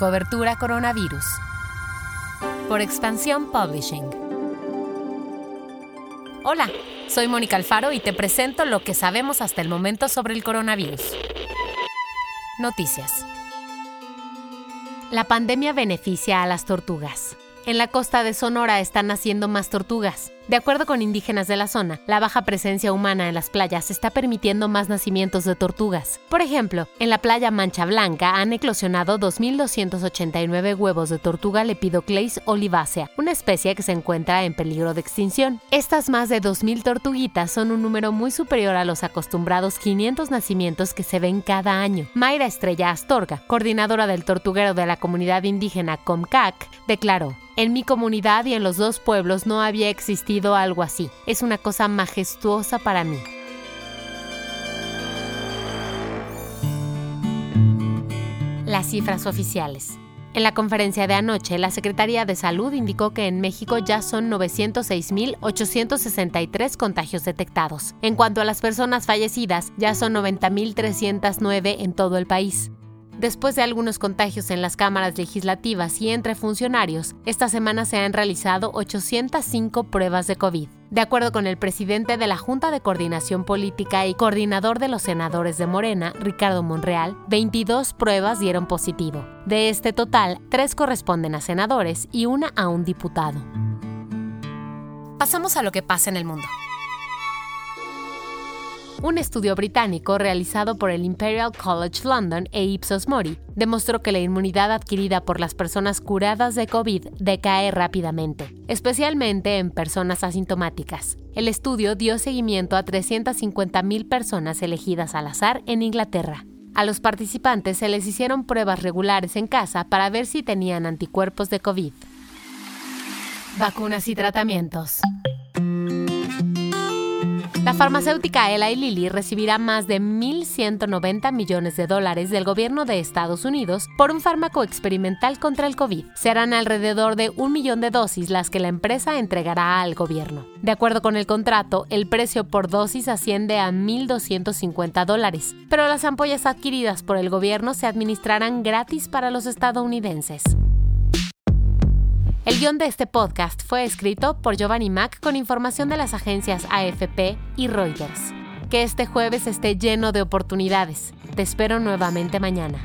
Cobertura Coronavirus. Por Expansión Publishing. Hola, soy Mónica Alfaro y te presento lo que sabemos hasta el momento sobre el coronavirus. Noticias. La pandemia beneficia a las tortugas. En la costa de Sonora están naciendo más tortugas. De acuerdo con indígenas de la zona, la baja presencia humana en las playas está permitiendo más nacimientos de tortugas. Por ejemplo, en la playa Mancha Blanca han eclosionado 2.289 huevos de tortuga Lepidocleis olivacea, una especie que se encuentra en peligro de extinción. Estas más de 2.000 tortuguitas son un número muy superior a los acostumbrados 500 nacimientos que se ven cada año. Mayra Estrella Astorga, coordinadora del tortuguero de la comunidad indígena Comcac, declaró, en mi comunidad y en los dos pueblos no había existido algo así. Es una cosa majestuosa para mí. Las cifras oficiales. En la conferencia de anoche, la Secretaría de Salud indicó que en México ya son 906.863 contagios detectados. En cuanto a las personas fallecidas, ya son 90.309 en todo el país. Después de algunos contagios en las cámaras legislativas y entre funcionarios, esta semana se han realizado 805 pruebas de COVID. De acuerdo con el presidente de la Junta de Coordinación Política y coordinador de los senadores de Morena, Ricardo Monreal, 22 pruebas dieron positivo. De este total, tres corresponden a senadores y una a un diputado. Pasamos a lo que pasa en el mundo. Un estudio británico realizado por el Imperial College London e Ipsos Mori demostró que la inmunidad adquirida por las personas curadas de COVID decae rápidamente, especialmente en personas asintomáticas. El estudio dio seguimiento a 350.000 personas elegidas al azar en Inglaterra. A los participantes se les hicieron pruebas regulares en casa para ver si tenían anticuerpos de COVID. Vacunas y tratamientos. La farmacéutica Eli Lilly recibirá más de 1.190 millones de dólares del gobierno de Estados Unidos por un fármaco experimental contra el COVID. Serán alrededor de un millón de dosis las que la empresa entregará al gobierno. De acuerdo con el contrato, el precio por dosis asciende a 1.250 dólares, pero las ampollas adquiridas por el gobierno se administrarán gratis para los estadounidenses. El guion de este podcast fue escrito por Giovanni Mac con información de las agencias AFP y Reuters. Que este jueves esté lleno de oportunidades. Te espero nuevamente mañana.